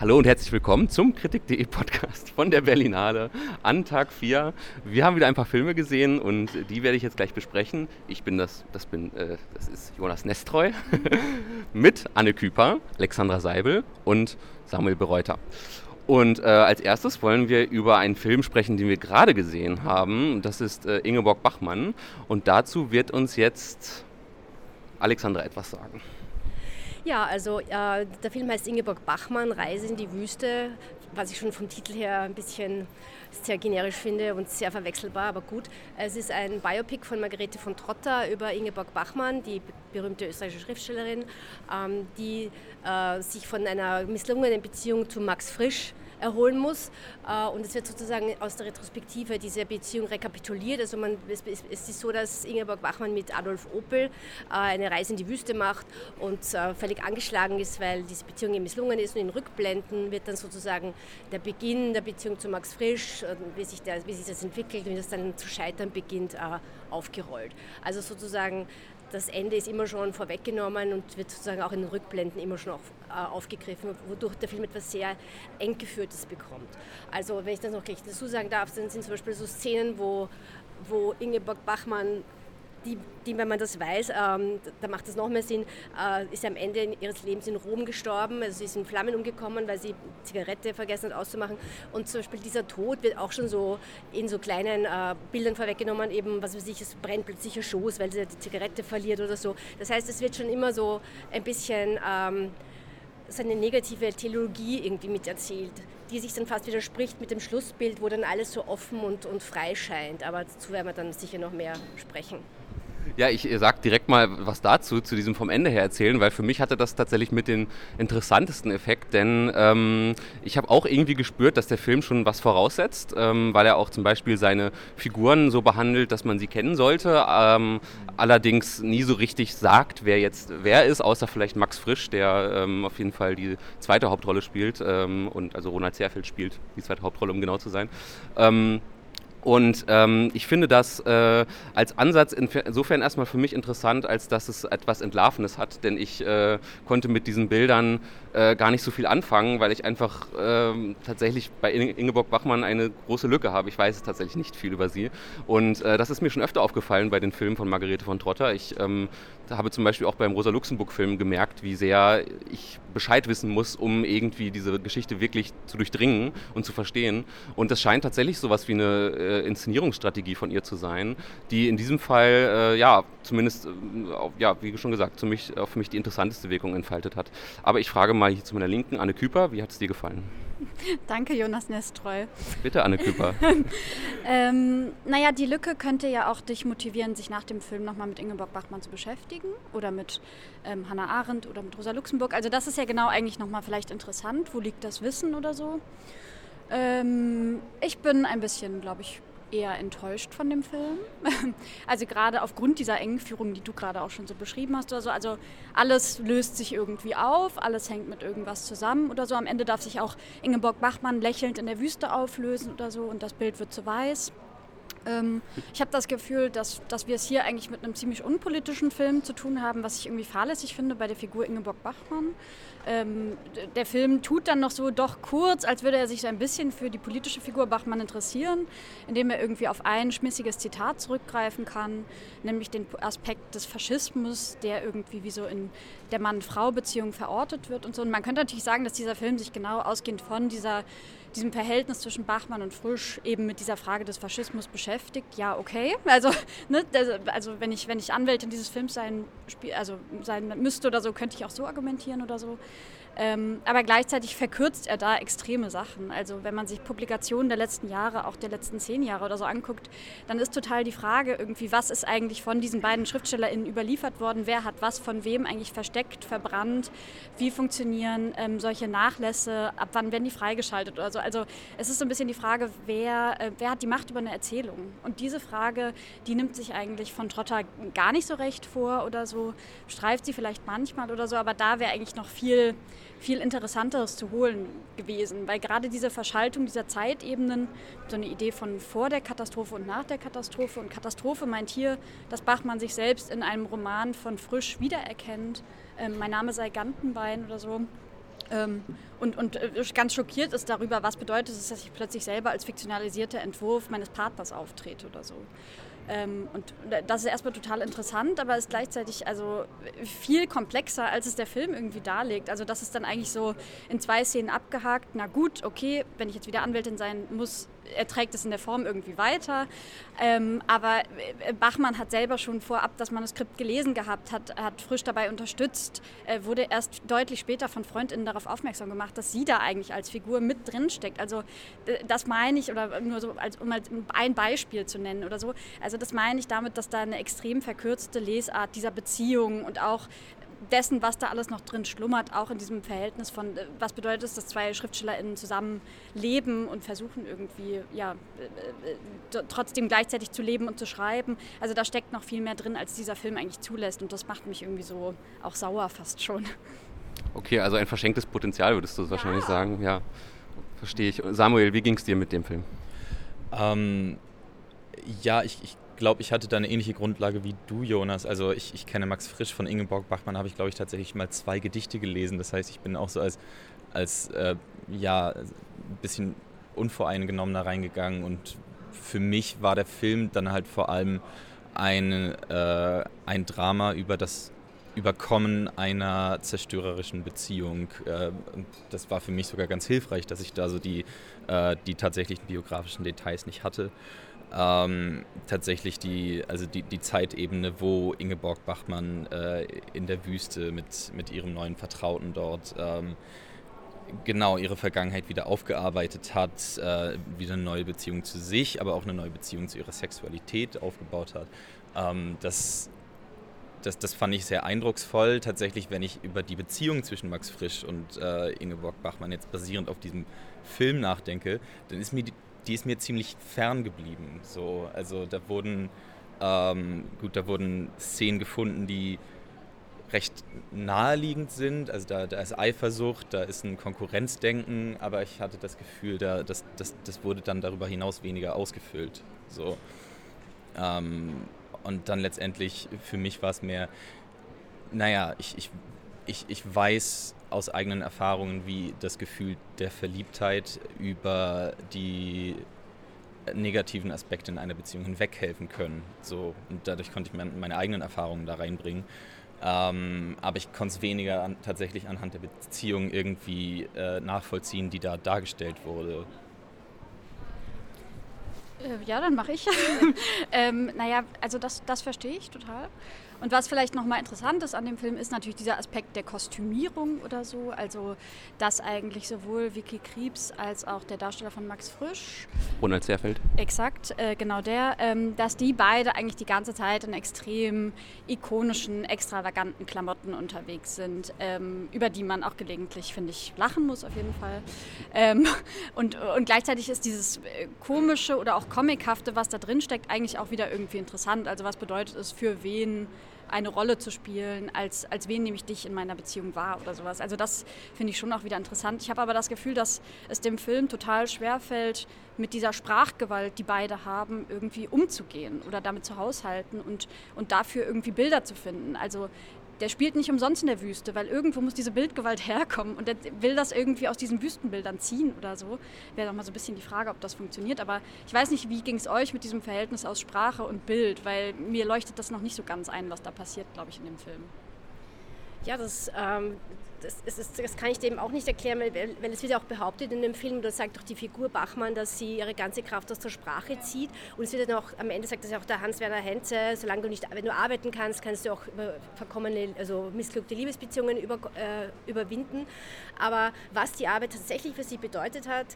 Hallo und herzlich willkommen zum Kritik.de Podcast von der Berlinale an Tag 4. Wir haben wieder ein paar Filme gesehen und die werde ich jetzt gleich besprechen. Ich bin das, das bin, äh, das ist Jonas Nestreu mit Anne Küper, Alexandra Seibel und Samuel Bereuter. Und äh, als erstes wollen wir über einen Film sprechen, den wir gerade gesehen haben. Das ist äh, Ingeborg Bachmann. Und dazu wird uns jetzt Alexandra etwas sagen. Ja, also äh, der Film heißt Ingeborg Bachmann, Reise in die Wüste, was ich schon vom Titel her ein bisschen sehr generisch finde und sehr verwechselbar, aber gut. Es ist ein Biopic von Margarete von Trotter über Ingeborg Bachmann, die berühmte österreichische Schriftstellerin, ähm, die äh, sich von einer misslungenen Beziehung zu Max Frisch erholen muss. Äh, und es wird sozusagen aus der Retrospektive diese Beziehung rekapituliert. Also man, es, ist so, dass Ingeborg Bachmann mit Adolf Opel äh, eine Reise in die Wüste macht und äh, völlig angeschlagen ist, weil diese Beziehung ihm misslungen ist. Und in Rückblenden wird dann sozusagen der Beginn der Beziehung zu Max Frisch, wie sich, der, wie sich das entwickelt und wie das dann zu scheitern beginnt, aufgerollt. Also sozusagen das Ende ist immer schon vorweggenommen und wird sozusagen auch in den Rückblenden immer schon aufgegriffen, wodurch der Film etwas sehr eng geführtes bekommt. Also wenn ich das noch gleich dazu sagen darf, dann sind zum Beispiel so Szenen, wo, wo Ingeborg Bachmann die, die, wenn man das weiß, ähm, da macht es noch mehr Sinn, äh, ist am Ende ihres Lebens in Rom gestorben. Also sie ist in Flammen umgekommen, weil sie Zigarette vergessen hat auszumachen. Und zum Beispiel dieser Tod wird auch schon so in so kleinen äh, Bildern vorweggenommen, eben, was weiß ich, es brennt plötzlich ihr Schoß, weil sie die Zigarette verliert oder so. Das heißt, es wird schon immer so ein bisschen ähm, so eine negative Theologie irgendwie miterzählt, die sich dann fast widerspricht mit dem Schlussbild, wo dann alles so offen und, und frei scheint. Aber dazu werden wir dann sicher noch mehr sprechen. Ja, ich sag direkt mal was dazu, zu diesem vom Ende her erzählen, weil für mich hatte das tatsächlich mit den interessantesten Effekt, denn ähm, ich habe auch irgendwie gespürt, dass der Film schon was voraussetzt, ähm, weil er auch zum Beispiel seine Figuren so behandelt, dass man sie kennen sollte, ähm, allerdings nie so richtig sagt, wer jetzt wer ist, außer vielleicht Max Frisch, der ähm, auf jeden Fall die zweite Hauptrolle spielt ähm, und also Ronald Zerfeld spielt die zweite Hauptrolle, um genau zu sein. Und ähm, ich finde das äh, als Ansatz insofern erstmal für mich interessant, als dass es etwas Entlarvenes hat, denn ich äh, konnte mit diesen Bildern äh, gar nicht so viel anfangen, weil ich einfach ähm, tatsächlich bei Ingeborg Bachmann eine große Lücke habe. Ich weiß tatsächlich nicht viel über sie. Und äh, das ist mir schon öfter aufgefallen bei den Filmen von Margarete von Trotter. Ich ähm, habe zum Beispiel auch beim Rosa-Luxemburg-Film gemerkt, wie sehr ich Bescheid wissen muss, um irgendwie diese Geschichte wirklich zu durchdringen und zu verstehen. Und das scheint tatsächlich so was wie eine äh, Inszenierungsstrategie von ihr zu sein, die in diesem Fall, äh, ja, zumindest, äh, ja, wie schon gesagt, für mich, für mich die interessanteste Wirkung entfaltet hat. Aber ich frage mal hier zu meiner Linken, Anne Küper, wie hat es dir gefallen? Danke, Jonas Nestreu. Bitte, Anne Küper. ähm, naja, die Lücke könnte ja auch dich motivieren, sich nach dem Film nochmal mit Ingeborg Bachmann zu beschäftigen oder mit ähm, Hannah Arendt oder mit Rosa Luxemburg. Also das ist ja genau eigentlich nochmal vielleicht interessant. Wo liegt das Wissen oder so? Ähm, ich bin ein bisschen, glaube ich, eher enttäuscht von dem Film. Also gerade aufgrund dieser Engführung, die du gerade auch schon so beschrieben hast oder so. Also alles löst sich irgendwie auf, alles hängt mit irgendwas zusammen oder so. Am Ende darf sich auch Ingeborg Bachmann lächelnd in der Wüste auflösen oder so und das Bild wird zu weiß. Ähm, ich habe das Gefühl, dass, dass wir es hier eigentlich mit einem ziemlich unpolitischen Film zu tun haben, was ich irgendwie fahrlässig finde bei der Figur Ingeborg Bachmann. Ähm, der Film tut dann noch so doch kurz, als würde er sich so ein bisschen für die politische Figur Bachmann interessieren, indem er irgendwie auf ein schmissiges Zitat zurückgreifen kann, nämlich den Aspekt des Faschismus, der irgendwie wie so in der Mann-Frau-Beziehung verortet wird und so. Und man könnte natürlich sagen, dass dieser Film sich genau ausgehend von dieser diesem Verhältnis zwischen Bachmann und Frisch eben mit dieser Frage des Faschismus beschäftigt, ja, okay. Also, ne, also wenn, ich, wenn ich Anwältin dieses Films sein, also sein müsste oder so, könnte ich auch so argumentieren oder so. Ähm, aber gleichzeitig verkürzt er da extreme Sachen. Also wenn man sich Publikationen der letzten Jahre, auch der letzten zehn Jahre oder so anguckt, dann ist total die Frage irgendwie, was ist eigentlich von diesen beiden SchriftstellerInnen überliefert worden? Wer hat was von wem eigentlich versteckt, verbrannt? Wie funktionieren ähm, solche Nachlässe? Ab wann werden die freigeschaltet oder so? Also es ist so ein bisschen die Frage, wer, äh, wer hat die Macht über eine Erzählung? Und diese Frage, die nimmt sich eigentlich von Trotter gar nicht so recht vor oder so, streift sie vielleicht manchmal oder so, aber da wäre eigentlich noch viel viel Interessanteres zu holen gewesen, weil gerade diese Verschaltung dieser Zeitebenen, so eine Idee von vor der Katastrophe und nach der Katastrophe und Katastrophe meint hier, dass Bachmann sich selbst in einem Roman von Frisch wiedererkennt, ähm, mein Name sei Gantenbein oder so. Ähm, und, und äh, ganz schockiert ist darüber, was bedeutet es, dass ich plötzlich selber als fiktionalisierter Entwurf meines Partners auftrete oder so. Ähm, und das ist erstmal total interessant, aber ist gleichzeitig also viel komplexer, als es der Film irgendwie darlegt. Also das ist dann eigentlich so in zwei Szenen abgehakt. Na gut, okay, wenn ich jetzt wieder Anwältin sein muss, er trägt es in der Form irgendwie weiter. Ähm, aber äh, Bachmann hat selber schon vorab das Manuskript gelesen gehabt, hat, hat frisch dabei unterstützt, äh, wurde erst deutlich später von Freundinnen darauf aufmerksam gemacht, dass sie da eigentlich als Figur mit drin steckt. Also das meine ich, oder nur so, als, um ein Beispiel zu nennen oder so. Also das meine ich damit, dass da eine extrem verkürzte Lesart dieser Beziehung und auch dessen, was da alles noch drin schlummert, auch in diesem Verhältnis von, äh, was bedeutet es, dass zwei SchriftstellerInnen zusammen leben und versuchen irgendwie, ja, äh, äh, trotzdem gleichzeitig zu leben und zu schreiben. Also da steckt noch viel mehr drin, als dieser Film eigentlich zulässt und das macht mich irgendwie so auch sauer fast schon. Okay, also ein verschenktes Potenzial würdest du ja. wahrscheinlich sagen, ja, verstehe ich. Samuel, wie ging es dir mit dem Film? Ähm, ja, ich, ich glaube, ich hatte da eine ähnliche Grundlage wie du, Jonas. Also ich, ich kenne Max Frisch von Ingeborg Bachmann, habe ich, glaube ich, tatsächlich mal zwei Gedichte gelesen. Das heißt, ich bin auch so als, als äh, ja, ein bisschen unvoreingenommener reingegangen. Und für mich war der Film dann halt vor allem ein, äh, ein Drama über das Überkommen einer zerstörerischen Beziehung. Äh, das war für mich sogar ganz hilfreich, dass ich da so die, äh, die tatsächlichen biografischen Details nicht hatte ähm, tatsächlich die, also die, die Zeitebene, wo Ingeborg Bachmann äh, in der Wüste mit, mit ihrem neuen Vertrauten dort ähm, genau ihre Vergangenheit wieder aufgearbeitet hat, äh, wieder eine neue Beziehung zu sich, aber auch eine neue Beziehung zu ihrer Sexualität aufgebaut hat. Ähm, das, das, das fand ich sehr eindrucksvoll. Tatsächlich, wenn ich über die Beziehung zwischen Max Frisch und äh, Ingeborg Bachmann jetzt basierend auf diesem Film nachdenke, dann ist mir die, die ist mir ziemlich fern geblieben. So, also da wurden, ähm, gut, da wurden Szenen gefunden, die recht naheliegend sind. Also da, da ist Eifersucht, da ist ein Konkurrenzdenken, aber ich hatte das Gefühl, da, das, das, das wurde dann darüber hinaus weniger ausgefüllt. So. Ähm, und dann letztendlich, für mich war es mehr, naja, ich, ich, ich, ich weiß aus eigenen Erfahrungen, wie das Gefühl der Verliebtheit über die negativen Aspekte in einer Beziehung hinweghelfen können. So, und dadurch konnte ich meine eigenen Erfahrungen da reinbringen. Ähm, aber ich konnte es weniger an, tatsächlich anhand der Beziehung irgendwie äh, nachvollziehen, die da dargestellt wurde. Äh, ja, dann mache ich. ähm, naja, also das, das verstehe ich total. Und was vielleicht nochmal interessant ist an dem Film, ist natürlich dieser Aspekt der Kostümierung oder so. Also, dass eigentlich sowohl Vicky Kriebs als auch der Darsteller von Max Frisch. Ronald Zerfeld. Exakt, äh, genau der. Ähm, dass die beide eigentlich die ganze Zeit in extrem ikonischen, extravaganten Klamotten unterwegs sind, ähm, über die man auch gelegentlich, finde ich, lachen muss auf jeden Fall. Ähm, und, und gleichzeitig ist dieses äh, komische oder auch comichafte, was da drin steckt, eigentlich auch wieder irgendwie interessant. Also, was bedeutet es für wen? Eine Rolle zu spielen, als, als wen nehme ich dich in meiner Beziehung wahr oder sowas. Also das finde ich schon auch wieder interessant. Ich habe aber das Gefühl, dass es dem Film total schwer fällt, mit dieser Sprachgewalt, die beide haben, irgendwie umzugehen oder damit zu haushalten und, und dafür irgendwie Bilder zu finden. Also der spielt nicht umsonst in der Wüste, weil irgendwo muss diese Bildgewalt herkommen und der will das irgendwie aus diesen Wüstenbildern ziehen oder so. Wäre doch mal so ein bisschen die Frage, ob das funktioniert. Aber ich weiß nicht, wie ging es euch mit diesem Verhältnis aus Sprache und Bild, weil mir leuchtet das noch nicht so ganz ein, was da passiert, glaube ich, in dem Film. Ja, das, ähm, das, ist, das, kann ich dem auch nicht erklären, weil, weil es wird ja auch behauptet in dem Film, da sagt doch die Figur Bachmann, dass sie ihre ganze Kraft aus der Sprache zieht. Und es wird dann auch, am Ende sagt das ja auch der Hans-Werner Henze, solange du nicht, wenn du arbeiten kannst, kannst du auch verkommene, also missglückte Liebesbeziehungen über, äh, überwinden. Aber was die Arbeit tatsächlich für sie bedeutet hat,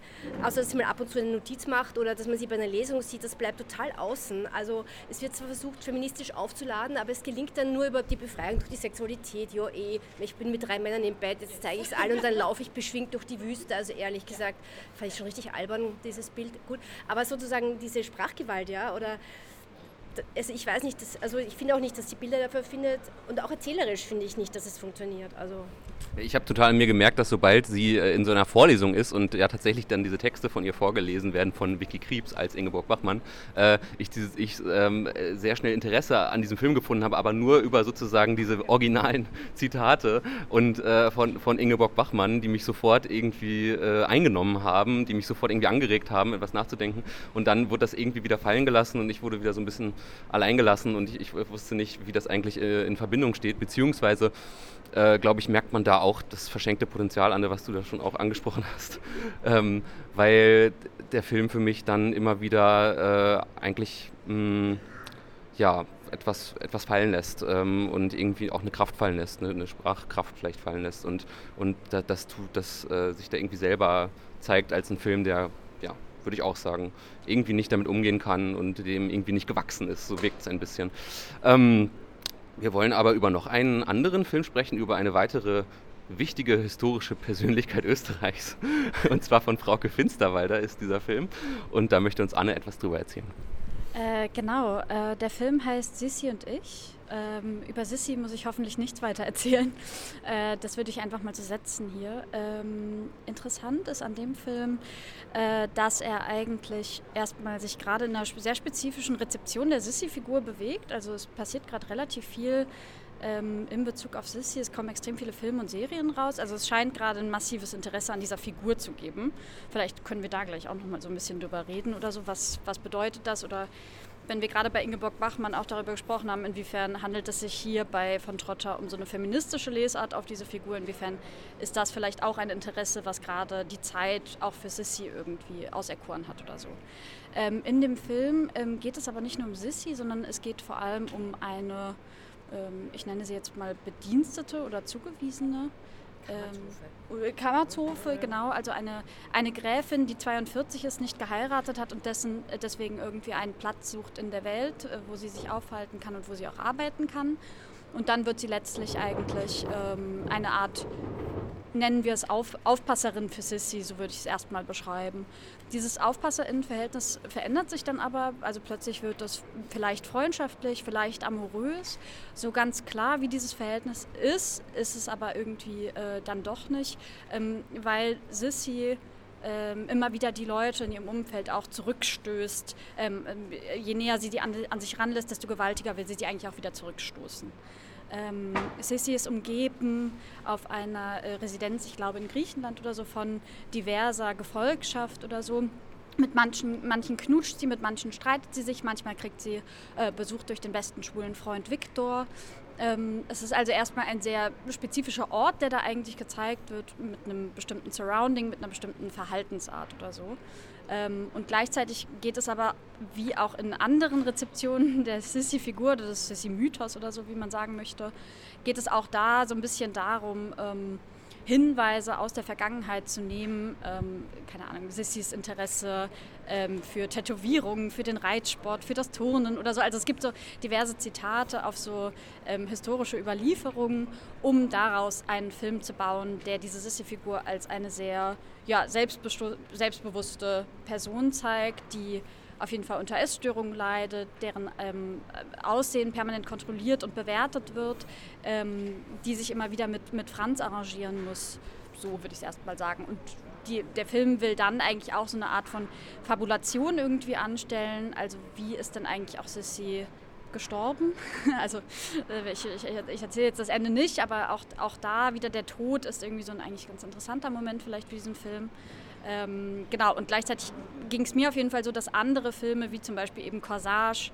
außer dass sie mal ab und zu eine Notiz macht oder dass man sie bei einer Lesung sieht, das bleibt total außen. Also es wird zwar versucht, feministisch aufzuladen, aber es gelingt dann nur über die Befreiung durch die Sexualität. Ja, eh, ich bin mit drei Männern im Bett, jetzt zeige ich es allen und dann laufe ich beschwingt durch die Wüste. Also ehrlich gesagt, fand ich schon richtig albern, dieses Bild. Gut, aber sozusagen diese Sprachgewalt, ja, oder also ich weiß nicht, dass, also ich finde auch nicht, dass die Bilder dafür findet und auch erzählerisch finde ich nicht, dass es funktioniert. Also ich habe total an mir gemerkt, dass sobald sie äh, in so einer Vorlesung ist und ja tatsächlich dann diese Texte von ihr vorgelesen werden von Vicky Kriebs als Ingeborg Bachmann, äh, ich, dieses, ich ähm, sehr schnell Interesse an diesem Film gefunden habe, aber nur über sozusagen diese originalen Zitate und äh, von, von Ingeborg Bachmann, die mich sofort irgendwie äh, eingenommen haben, die mich sofort irgendwie angeregt haben, etwas nachzudenken. Und dann wurde das irgendwie wieder fallen gelassen und ich wurde wieder so ein bisschen allein gelassen und ich, ich wusste nicht, wie das eigentlich äh, in Verbindung steht, beziehungsweise äh, glaube ich, merkt man da auch das verschenkte Potenzial an, was du da schon auch angesprochen hast. Ähm, weil der Film für mich dann immer wieder äh, eigentlich mh, mm, ja, etwas, etwas fallen lässt ähm, und irgendwie auch eine Kraft fallen lässt, eine, eine Sprachkraft vielleicht fallen lässt und, und das, das tut, dass äh, sich da irgendwie selber zeigt als ein Film, der, würde ich auch sagen, irgendwie nicht damit umgehen kann und dem irgendwie nicht gewachsen ist. So wirkt es ein bisschen. Ähm, wir wollen aber über noch einen anderen Film sprechen, über eine weitere wichtige historische Persönlichkeit Österreichs. Und zwar von Frauke Finsterwalder ist dieser Film. Und da möchte uns Anne etwas drüber erzählen. Äh, genau, äh, der Film heißt Sissi und ich. Ähm, über Sissi muss ich hoffentlich nichts weiter erzählen. Äh, das würde ich einfach mal so setzen hier. Ähm, interessant ist an dem Film, äh, dass er eigentlich erstmal sich gerade in einer sehr spezifischen Rezeption der Sissi-Figur bewegt. Also es passiert gerade relativ viel ähm, in Bezug auf Sissy. Es kommen extrem viele Filme und Serien raus. Also es scheint gerade ein massives Interesse an dieser Figur zu geben. Vielleicht können wir da gleich auch noch mal so ein bisschen drüber reden oder so. Was, was bedeutet das? Oder wenn wir gerade bei Ingeborg Bachmann auch darüber gesprochen haben, inwiefern handelt es sich hier bei von Trotter um so eine feministische Lesart auf diese Figur, inwiefern ist das vielleicht auch ein Interesse, was gerade die Zeit auch für Sissy irgendwie auserkoren hat oder so. Ähm, in dem Film ähm, geht es aber nicht nur um Sissy, sondern es geht vor allem um eine, ähm, ich nenne sie jetzt mal Bedienstete oder Zugewiesene, ähm, Kammerzofe, genau, also eine, eine Gräfin, die 42 ist, nicht geheiratet hat und dessen, äh, deswegen irgendwie einen Platz sucht in der Welt, äh, wo sie sich aufhalten kann und wo sie auch arbeiten kann. Und dann wird sie letztlich eigentlich ähm, eine Art nennen wir es Auf, Aufpasserin für Sissy, so würde ich es erstmal beschreiben. Dieses Aufpasserinnenverhältnis verändert sich dann aber, also plötzlich wird das vielleicht freundschaftlich, vielleicht amorös. So ganz klar, wie dieses Verhältnis ist, ist es aber irgendwie äh, dann doch nicht, ähm, weil Sissy ähm, immer wieder die Leute in ihrem Umfeld auch zurückstößt. Ähm, ähm je näher sie die an, an sich ranlässt, desto gewaltiger will sie sie eigentlich auch wieder zurückstoßen. Ähm, Sissi ist umgeben auf einer äh, Residenz, ich glaube in Griechenland oder so, von diverser Gefolgschaft oder so. Mit manchen, manchen knutscht sie, mit manchen streitet sie sich, manchmal kriegt sie äh, Besuch durch den besten schwulen Freund Viktor. Ähm, es ist also erstmal ein sehr spezifischer Ort, der da eigentlich gezeigt wird, mit einem bestimmten Surrounding, mit einer bestimmten Verhaltensart oder so. Ähm, und gleichzeitig geht es aber, wie auch in anderen Rezeptionen der Sissy-Figur, des Sissy-Mythos oder so, wie man sagen möchte, geht es auch da so ein bisschen darum, ähm, Hinweise aus der Vergangenheit zu nehmen, ähm, keine Ahnung, Sissys Interesse ähm, für Tätowierungen, für den Reitsport, für das Turnen oder so. Also es gibt so diverse Zitate auf so ähm, historische Überlieferungen, um daraus einen Film zu bauen, der diese Sissy-Figur als eine sehr ja, selbstbewusste Person zeigt, die auf jeden Fall unter Essstörungen leidet, deren ähm, Aussehen permanent kontrolliert und bewertet wird, ähm, die sich immer wieder mit, mit Franz arrangieren muss. So würde ich es erstmal sagen. Und die, der Film will dann eigentlich auch so eine Art von Fabulation irgendwie anstellen. Also wie ist denn eigentlich auch Sissy gestorben? also äh, ich, ich, ich erzähle jetzt das Ende nicht, aber auch, auch da wieder der Tod ist irgendwie so ein eigentlich ganz interessanter Moment vielleicht für diesen Film. Ähm, genau, und gleichzeitig ging es mir auf jeden Fall so, dass andere Filme, wie zum Beispiel eben Corsage,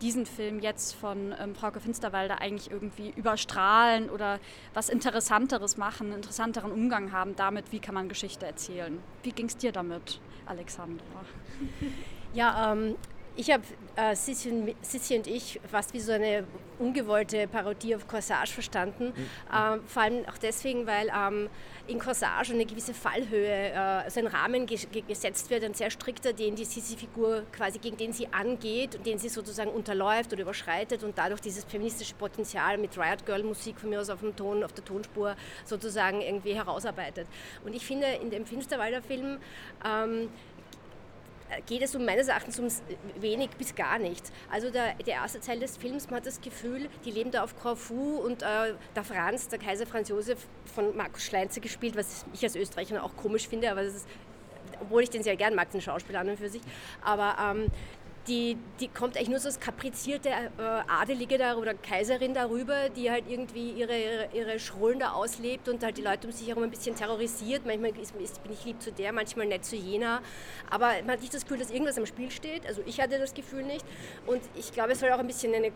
diesen Film jetzt von ähm, Frauke Finsterwalder eigentlich irgendwie überstrahlen oder was Interessanteres machen, einen interessanteren Umgang haben damit, wie kann man Geschichte erzählen. Wie ging es dir damit, Alexandra? Ja, ähm, ich habe äh, Sissi, und, Sissi, und, ich fast wie so eine ungewollte Parodie auf Corsage verstanden. Mhm. Ähm, vor allem auch deswegen, weil ähm, in Corsage eine gewisse Fallhöhe, äh, also ein Rahmen ge gesetzt wird, ein sehr strikter, den die Sissi-Figur quasi gegen den sie angeht und den sie sozusagen unterläuft oder überschreitet und dadurch dieses feministische Potenzial mit Riot Girl Musik von mir aus auf dem Ton, auf der Tonspur sozusagen irgendwie herausarbeitet. Und ich finde in dem Finsterwalder Film ähm, geht es um meines Erachtens um wenig bis gar nichts. Also der, der erste Teil des Films, man hat das Gefühl, die leben da auf Corfu und äh, der Franz, der Kaiser Franz Josef von Markus Schleinzer gespielt, was ich als Österreicher auch komisch finde, aber das ist obwohl ich den sehr gern mag, den Schauspieler an und für sich. Aber ähm, die, die kommt eigentlich nur so als kaprizierte äh, Adelige da oder Kaiserin darüber, die halt irgendwie ihre, ihre, Schrullen da auslebt und halt die Leute um sich herum ein bisschen terrorisiert. Manchmal ist, ist, bin ich lieb zu der, manchmal nett zu jener. Aber man hat nicht das Gefühl, dass irgendwas am Spiel steht. Also ich hatte das Gefühl nicht. Und ich glaube, es soll auch ein bisschen eine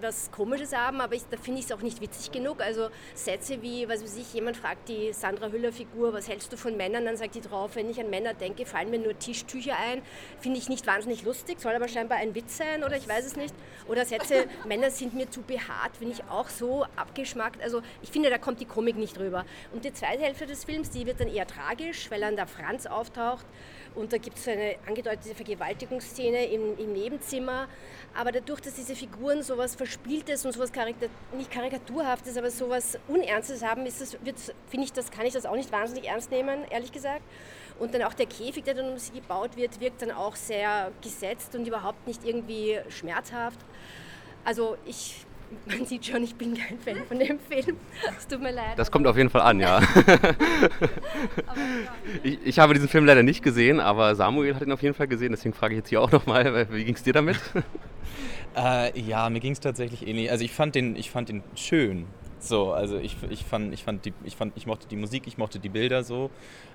was Komisches haben, aber ich, da finde ich es auch nicht witzig genug. Also Sätze wie, was weiß ich, jemand fragt die Sandra Hüller-Figur, was hältst du von Männern? Dann sagt die drauf, wenn ich an Männer denke, fallen mir nur Tischtücher ein. Finde ich nicht wahnsinnig lustig, soll aber scheinbar ein Witz sein oder ich weiß es nicht. Oder Sätze, Männer sind mir zu behaart, finde ich auch so abgeschmackt. Also ich finde, da kommt die Komik nicht rüber. Und die zweite Hälfte des Films, die wird dann eher tragisch, weil dann der Franz auftaucht und da gibt es so eine angedeutete Vergewaltigungsszene im, im, Nebenzimmer. Aber dadurch, dass diese Figuren sowas Verspieltes und sowas Karikatur, nicht Karikaturhaftes, aber sowas Unernstes haben, finde ich, das kann ich das auch nicht wahnsinnig ernst nehmen, ehrlich gesagt. Und dann auch der Käfig, der dann um sie gebaut wird, wirkt dann auch sehr gesetzt und überhaupt nicht irgendwie schmerzhaft. Also ich man sieht schon, ich bin kein Fan von dem Film. Es tut mir leid. Das kommt auf jeden Fall an, ja. ich, ich, habe diesen Film leider nicht gesehen, aber Samuel hat ihn auf jeden Fall gesehen. Deswegen frage ich jetzt hier auch nochmal, wie ging es dir damit? Äh, ja, mir ging es tatsächlich ähnlich. Also ich fand den, ich fand den schön. So, also ich, ich, fand, ich, fand die, ich, fand, ich mochte die Musik, ich mochte die Bilder so.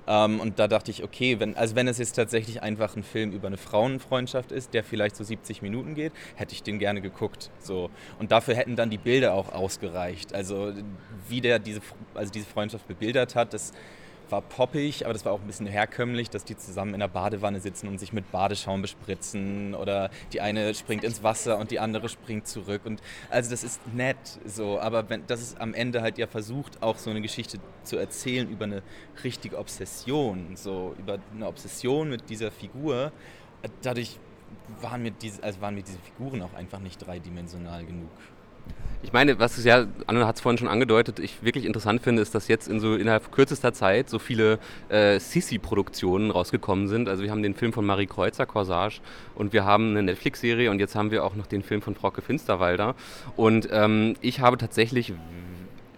Ähm, und da dachte ich, okay, wenn, also wenn es jetzt tatsächlich einfach ein Film über eine Frauenfreundschaft ist, der vielleicht so 70 Minuten geht, hätte ich den gerne geguckt. So. Und dafür hätten dann die Bilder auch ausgereicht. Also wie der diese, also diese Freundschaft bebildert hat, das war poppig, aber das war auch ein bisschen herkömmlich, dass die zusammen in der Badewanne sitzen und sich mit Badeschaum bespritzen oder die eine springt ins Wasser und die andere springt zurück und also das ist nett so, aber wenn das ist am Ende halt ja versucht auch so eine Geschichte zu erzählen über eine richtige Obsession, so über eine Obsession mit dieser Figur, dadurch waren mir diese also waren mir diese Figuren auch einfach nicht dreidimensional genug. Ich meine, was es ja, Anna hat es vorhin schon angedeutet, ich wirklich interessant finde, ist, dass jetzt in so innerhalb kürzester Zeit so viele äh, Sisi-Produktionen rausgekommen sind. Also wir haben den Film von Marie Kreuzer, Corsage, und wir haben eine Netflix-Serie und jetzt haben wir auch noch den Film von Frauke Finsterwalder. Und ähm, ich habe tatsächlich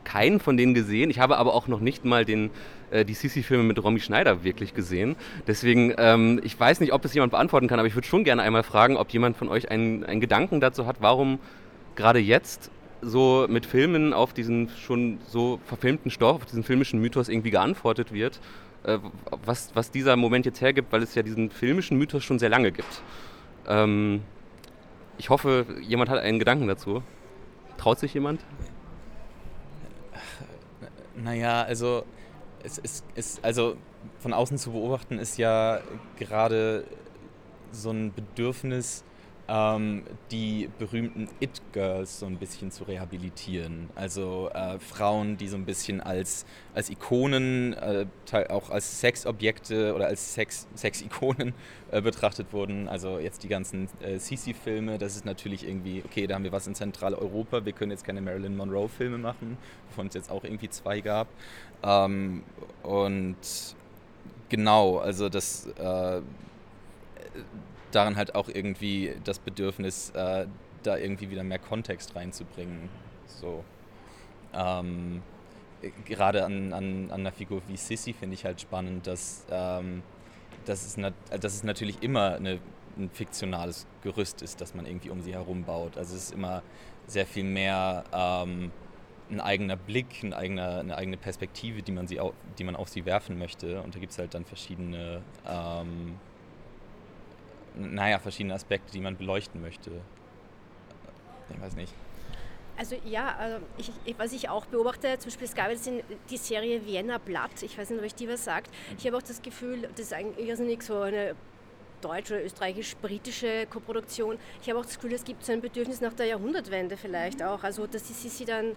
keinen von denen gesehen. Ich habe aber auch noch nicht mal den, äh, die Sisi-Filme mit Romy Schneider wirklich gesehen. Deswegen, ähm, ich weiß nicht, ob es jemand beantworten kann, aber ich würde schon gerne einmal fragen, ob jemand von euch einen, einen Gedanken dazu hat, warum gerade jetzt so mit Filmen auf diesen schon so verfilmten Stoff, auf diesen filmischen Mythos irgendwie geantwortet wird, äh, was, was dieser Moment jetzt hergibt, weil es ja diesen filmischen Mythos schon sehr lange gibt. Ähm, ich hoffe, jemand hat einen Gedanken dazu. Traut sich jemand? Naja, also es ist, ist also von außen zu beobachten ist ja gerade so ein Bedürfnis ähm, die berühmten It-Girls so ein bisschen zu rehabilitieren. Also äh, Frauen, die so ein bisschen als, als Ikonen, äh, auch als Sexobjekte oder als Sex, Sex-Ikonen äh, betrachtet wurden. Also jetzt die ganzen äh, Sisi-Filme, das ist natürlich irgendwie, okay, da haben wir was in Zentraleuropa, wir können jetzt keine Marilyn Monroe-Filme machen, wovon es jetzt auch irgendwie zwei gab. Ähm, und genau, also das äh, daran halt auch irgendwie das Bedürfnis, äh, da irgendwie wieder mehr Kontext reinzubringen. So. Ähm, gerade an, an, an einer Figur wie Sissy finde ich halt spannend, dass, ähm, dass, es dass es natürlich immer eine, ein fiktionales Gerüst ist, das man irgendwie um sie herum baut. Also es ist immer sehr viel mehr ähm, ein eigener Blick, ein eigener, eine eigene Perspektive, die man, sie auf, die man auf sie werfen möchte. Und da gibt es halt dann verschiedene ähm, naja, verschiedene Aspekte, die man beleuchten möchte. Ich weiß nicht. Also ja, also ich, was ich auch beobachte, zum Beispiel es gab jetzt die Serie Vienna Blatt, ich weiß nicht, ob ich die was sagt. Ich habe auch das Gefühl, das ist eigentlich so eine deutsch- oder österreichisch-britische Koproduktion. Ich habe auch das Gefühl, es gibt so ein Bedürfnis nach der Jahrhundertwende vielleicht auch. Also dass sie, sie dann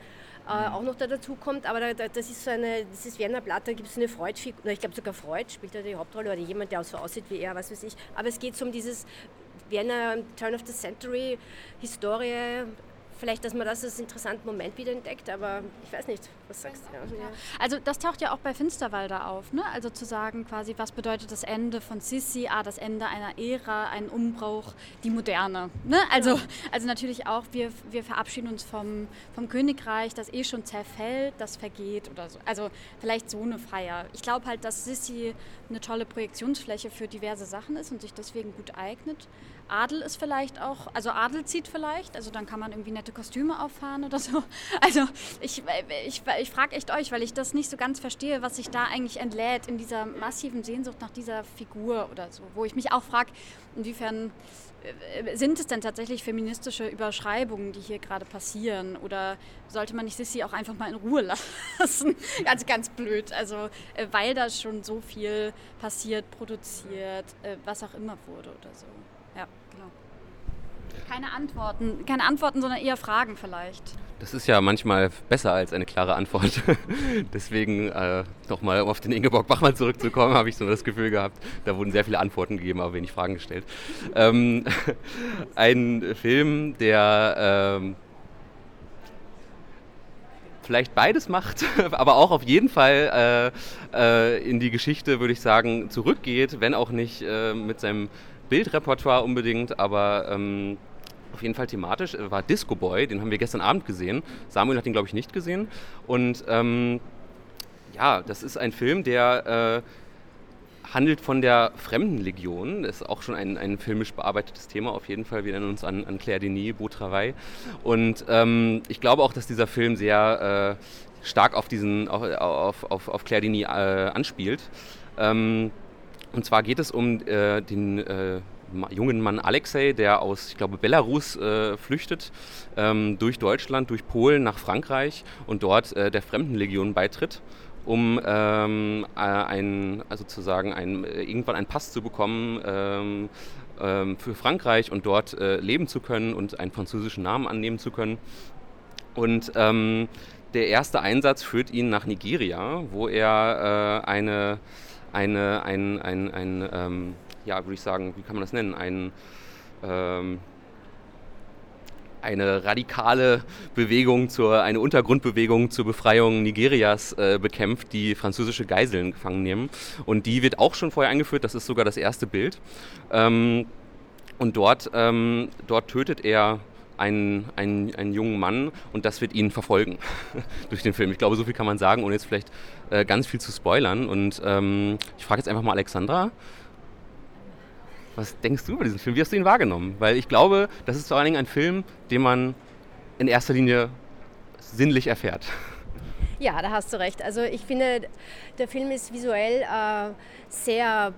äh, auch noch da dazu kommt. Aber da, da, das ist so eine, das ist Werner Blatt, da gibt es eine Freud-Figur, ich glaube sogar Freud spielt da die Hauptrolle oder jemand, der so aussieht wie er, was weiß ich. Aber es geht so um dieses Werner Turn of the Century Historie. Vielleicht, dass man das als interessanten Moment wieder entdeckt, aber ich weiß nicht. Was sagst du? Ja. Also das taucht ja auch bei Finsterwalder auf, ne? Also zu sagen quasi, was bedeutet das Ende von Sissi? Ah, das Ende einer Ära, ein Umbruch, die Moderne. Ne? Also, also natürlich auch, wir, wir verabschieden uns vom, vom Königreich, das eh schon zerfällt, das vergeht oder so. Also vielleicht so eine Feier. Ich glaube halt, dass Sissi eine tolle Projektionsfläche für diverse Sachen ist und sich deswegen gut eignet. Adel ist vielleicht auch, also Adel zieht vielleicht, also dann kann man irgendwie nette Kostüme auffahren oder so. Also ich, ich, ich frage echt euch, weil ich das nicht so ganz verstehe, was sich da eigentlich entlädt in dieser massiven Sehnsucht nach dieser Figur oder so, wo ich mich auch frage, inwiefern äh, sind es denn tatsächlich feministische Überschreibungen, die hier gerade passieren? Oder sollte man nicht Sissy auch einfach mal in Ruhe lassen? ganz, ganz blöd. Also, äh, weil da schon so viel passiert, produziert, äh, was auch immer wurde oder so. Ja, genau. Keine Antworten, keine Antworten, sondern eher Fragen vielleicht. Das ist ja manchmal besser als eine klare Antwort. Deswegen äh, nochmal auf den Ingeborg Bachmann zurückzukommen, habe ich so das Gefühl gehabt, da wurden sehr viele Antworten gegeben, aber wenig Fragen gestellt. Ähm, ein Film, der ähm, vielleicht beides macht, aber auch auf jeden Fall äh, äh, in die Geschichte, würde ich sagen, zurückgeht, wenn auch nicht äh, mit seinem Bildrepertoire unbedingt, aber ähm, auf jeden Fall thematisch, äh, war Disco Boy, den haben wir gestern Abend gesehen. Samuel hat ihn, glaube ich, nicht gesehen. Und ähm, ja, das ist ein Film, der äh, handelt von der Fremdenlegion. Das ist auch schon ein, ein filmisch bearbeitetes Thema auf jeden Fall. Wir nennen uns an, an Claire Denis, Beau Travail. Und ähm, ich glaube auch, dass dieser Film sehr äh, stark auf, diesen, auf, auf, auf Claire Denis äh, anspielt. Ähm, und zwar geht es um äh, den äh, jungen Mann Alexei, der aus, ich glaube, Belarus äh, flüchtet, ähm, durch Deutschland, durch Polen nach Frankreich und dort äh, der Fremdenlegion beitritt um ähm, äh, ein, also sozusagen ein, äh, irgendwann einen Pass zu bekommen ähm, ähm, für Frankreich und dort äh, leben zu können und einen französischen Namen annehmen zu können. Und ähm, der erste Einsatz führt ihn nach Nigeria, wo er äh, eine, eine, ein, ein, ein ähm, ja, würde ich sagen, wie kann man das nennen, ein, ähm, eine radikale Bewegung, zur, eine Untergrundbewegung zur Befreiung Nigerias äh, bekämpft, die französische Geiseln gefangen nehmen. Und die wird auch schon vorher eingeführt, das ist sogar das erste Bild. Ähm, und dort, ähm, dort tötet er einen, einen, einen jungen Mann und das wird ihn verfolgen durch den Film. Ich glaube, so viel kann man sagen, ohne jetzt vielleicht äh, ganz viel zu spoilern. Und ähm, ich frage jetzt einfach mal Alexandra, was denkst du über diesen Film? Wie hast du ihn wahrgenommen? Weil ich glaube, das ist vor allen Dingen ein Film, den man in erster Linie sinnlich erfährt. Ja, da hast du recht. Also ich finde, der Film ist visuell äh, sehr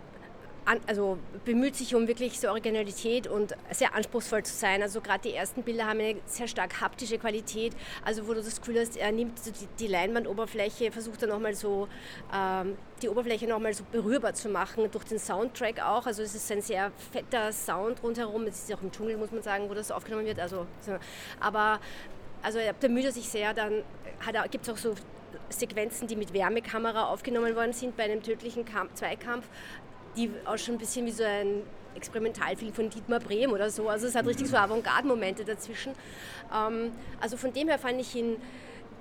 an, also bemüht sich um wirklich so Originalität und sehr anspruchsvoll zu sein. Also gerade die ersten Bilder haben eine sehr stark haptische Qualität, also wo du das Gefühl hast, er nimmt die, die Leinwandoberfläche, versucht dann nochmal so ähm, die Oberfläche nochmal so berührbar zu machen, durch den Soundtrack auch. Also es ist ein sehr fetter Sound rundherum. Es ist auch im Dschungel, muss man sagen, wo das aufgenommen wird. Also, aber also da müht er sich sehr, dann gibt es auch so Sequenzen, die mit Wärmekamera aufgenommen worden sind bei einem tödlichen Kampf, Zweikampf die auch schon ein bisschen wie so ein Experimentalfilm von Dietmar Brehm oder so. Also es hat richtig so Avantgarde-Momente dazwischen. Ähm, also von dem her fand ich ihn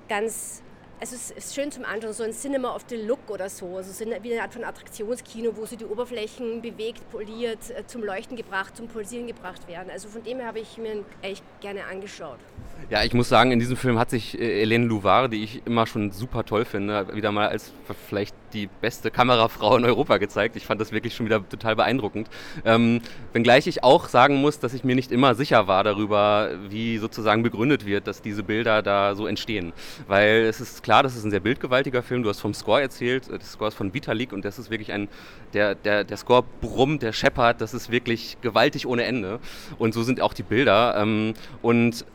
ganz also es ist schön zum Anschauen, so ein Cinema of the Look oder so. Also so wie eine Art von Attraktionskino, wo sie die Oberflächen bewegt, poliert, äh, zum Leuchten gebracht, zum Pulsieren gebracht werden. Also von dem her habe ich mir echt gerne angeschaut. Ja, ich muss sagen, in diesem Film hat sich äh, Hélène Louvard, die ich immer schon super toll finde, wieder mal als vielleicht die beste Kamerafrau in Europa gezeigt. Ich fand das wirklich schon wieder total beeindruckend. Ähm, wenngleich ich auch sagen muss, dass ich mir nicht immer sicher war darüber, wie sozusagen begründet wird, dass diese Bilder da so entstehen. Weil es ist klar, das ist ein sehr bildgewaltiger Film. Du hast vom Score erzählt. Der Score ist von Vitalik und das ist wirklich ein, der, der, der Score brummt, der scheppert. Das ist wirklich gewaltig ohne Ende. Und so sind auch die Bilder. Ähm, und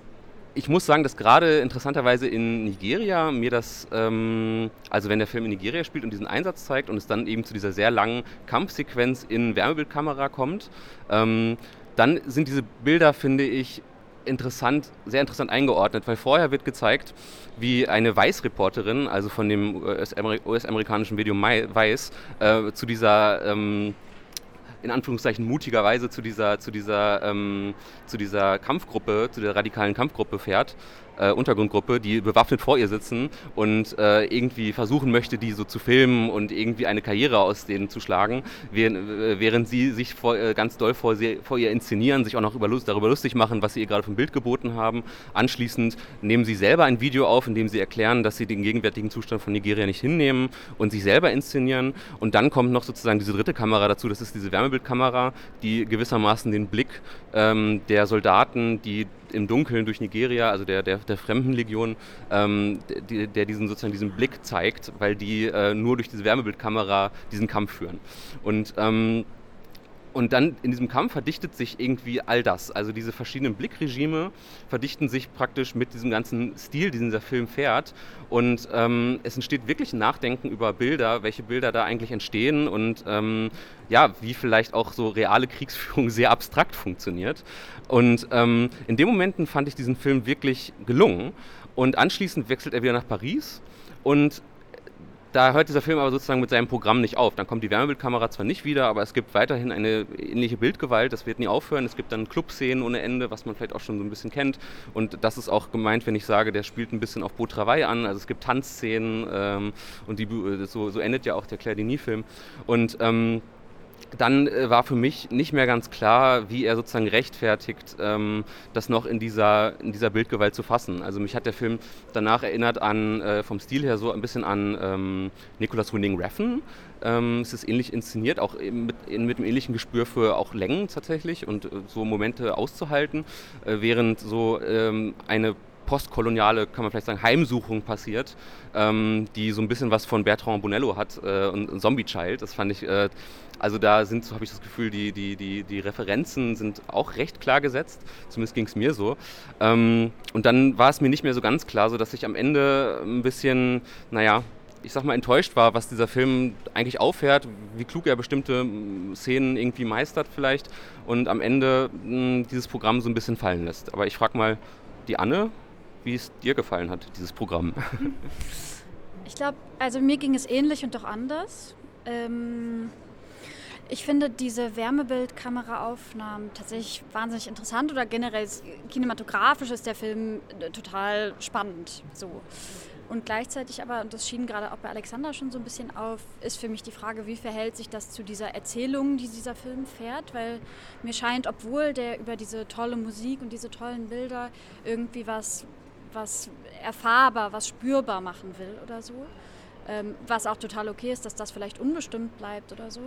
ich muss sagen, dass gerade interessanterweise in Nigeria mir das, ähm, also wenn der Film in Nigeria spielt und diesen Einsatz zeigt und es dann eben zu dieser sehr langen Kampfsequenz in Wärmebildkamera kommt, ähm, dann sind diese Bilder, finde ich, interessant, sehr interessant eingeordnet, weil vorher wird gezeigt, wie eine Weiß-Reporterin, also von dem US-amerikanischen Medium Weiß, äh, zu dieser ähm, in Anführungszeichen mutigerweise zu dieser, zu dieser, ähm, zu dieser Kampfgruppe, zu der radikalen Kampfgruppe fährt äh, Untergrundgruppe, die bewaffnet vor ihr sitzen und äh, irgendwie versuchen möchte, die so zu filmen und irgendwie eine Karriere aus denen zu schlagen, während, äh, während sie sich vor, äh, ganz doll vor, sie, vor, ihr inszenieren, sich auch noch über, darüber lustig machen, was sie ihr gerade vom Bild geboten haben. Anschließend nehmen sie selber ein Video auf, in dem sie erklären, dass sie den gegenwärtigen Zustand von Nigeria nicht hinnehmen und sich selber inszenieren. Und dann kommt noch sozusagen diese dritte Kamera dazu, das ist diese Wärmebildkamera, die gewissermaßen den Blick ähm, der Soldaten, die im Dunkeln durch Nigeria, also der, der, der Fremdenlegion, ähm, der, der diesen sozusagen diesen Blick zeigt, weil die äh, nur durch diese Wärmebildkamera diesen Kampf führen. Und ähm, und dann in diesem Kampf verdichtet sich irgendwie all das. Also diese verschiedenen Blickregime verdichten sich praktisch mit diesem ganzen Stil, den dieser Film fährt. Und ähm, es entsteht wirklich ein Nachdenken über Bilder, welche Bilder da eigentlich entstehen und ähm, ja, wie vielleicht auch so reale Kriegsführung sehr abstrakt funktioniert. Und ähm, in den Momenten fand ich diesen Film wirklich gelungen. Und anschließend wechselt er wieder nach Paris und da hört dieser Film aber sozusagen mit seinem Programm nicht auf. Dann kommt die Wärmebildkamera zwar nicht wieder, aber es gibt weiterhin eine ähnliche Bildgewalt, das wird nie aufhören. Es gibt dann Clubszenen ohne Ende, was man vielleicht auch schon so ein bisschen kennt. Und das ist auch gemeint, wenn ich sage, der spielt ein bisschen auf Beau an. Also es gibt Tanzszenen ähm, und die, so, so, endet ja auch der Claire Denis-Film. Und ähm, dann äh, war für mich nicht mehr ganz klar, wie er sozusagen rechtfertigt, ähm, das noch in dieser, in dieser Bildgewalt zu fassen. Also mich hat der Film danach erinnert an, äh, vom Stil her so ein bisschen an ähm, Nicholas Winding Refn. Ähm, es ist ähnlich inszeniert, auch mit, mit einem ähnlichen Gespür für auch Längen tatsächlich und äh, so Momente auszuhalten, äh, während so ähm, eine postkoloniale, kann man vielleicht sagen, Heimsuchung passiert, ähm, die so ein bisschen was von Bertrand Bonello hat äh, und Zombie Child. Das fand ich, äh, also da sind, so habe ich das Gefühl, die, die, die, die Referenzen sind auch recht klar gesetzt. Zumindest ging es mir so. Ähm, und dann war es mir nicht mehr so ganz klar, so dass ich am Ende ein bisschen, naja, ich sag mal, enttäuscht war, was dieser Film eigentlich auffährt, wie klug er bestimmte Szenen irgendwie meistert vielleicht und am Ende mh, dieses Programm so ein bisschen fallen lässt. Aber ich frage mal die Anne, wie es dir gefallen hat, dieses Programm. Ich glaube, also mir ging es ähnlich und doch anders. Ähm, ich finde diese Wärmebildkameraaufnahmen tatsächlich wahnsinnig interessant oder generell kinematografisch ist der Film äh, total spannend. So. Und gleichzeitig aber, und das schien gerade auch bei Alexander schon so ein bisschen auf, ist für mich die Frage, wie verhält sich das zu dieser Erzählung, die dieser Film fährt? Weil mir scheint, obwohl der über diese tolle Musik und diese tollen Bilder irgendwie was was erfahrbar, was spürbar machen will oder so. Ähm, was auch total okay ist, dass das vielleicht unbestimmt bleibt oder so,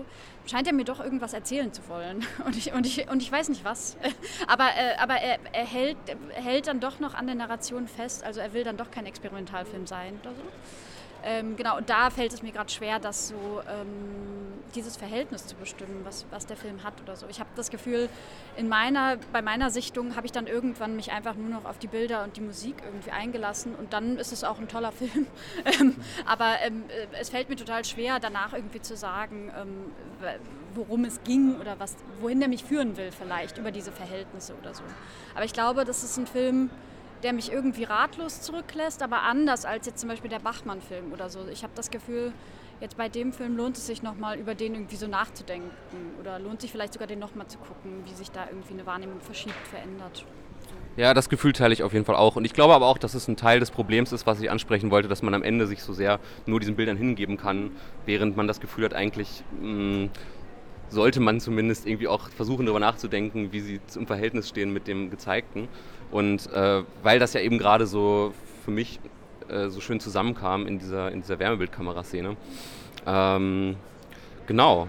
scheint er mir doch irgendwas erzählen zu wollen. Und ich, und ich, und ich weiß nicht was. aber äh, aber er, er, hält, hält dann doch noch an der Narration fest, also er will dann doch kein Experimentalfilm sein oder so. Ähm, genau, und da fällt es mir gerade schwer, das so ähm, dieses Verhältnis zu bestimmen, was, was der Film hat oder so. Ich habe das Gefühl, in meiner, bei meiner Sichtung habe ich dann irgendwann mich einfach nur noch auf die Bilder und die Musik irgendwie eingelassen und dann ist es auch ein toller Film. Ähm, aber ähm, äh, es fällt mir total schwer, danach irgendwie zu sagen, ähm, worum es ging oder was, wohin der mich führen will vielleicht über diese Verhältnisse oder so. Aber ich glaube, das ist ein Film, der mich irgendwie ratlos zurücklässt, aber anders als jetzt zum Beispiel der Bachmann-Film oder so. Ich habe das Gefühl, jetzt bei dem Film lohnt es sich nochmal über den irgendwie so nachzudenken oder lohnt sich vielleicht sogar den nochmal zu gucken, wie sich da irgendwie eine Wahrnehmung verschiebt, verändert. Ja, das Gefühl teile ich auf jeden Fall auch. Und ich glaube aber auch, dass es ein Teil des Problems ist, was ich ansprechen wollte, dass man am Ende sich so sehr nur diesen Bildern hingeben kann, während man das Gefühl hat, eigentlich mh, mm, sollte man zumindest irgendwie auch versuchen, darüber nachzudenken, wie sie im Verhältnis stehen mit dem Gezeigten. Und äh, weil das ja eben gerade so für mich äh, so schön zusammenkam in dieser, in dieser Wärmebildkameraszene. Ähm, genau.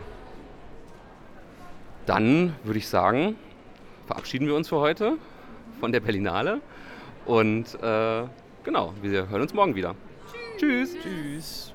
Dann würde ich sagen, verabschieden wir uns für heute von der Berlinale. Und äh, genau, wir hören uns morgen wieder. Tschüss. Tschüss.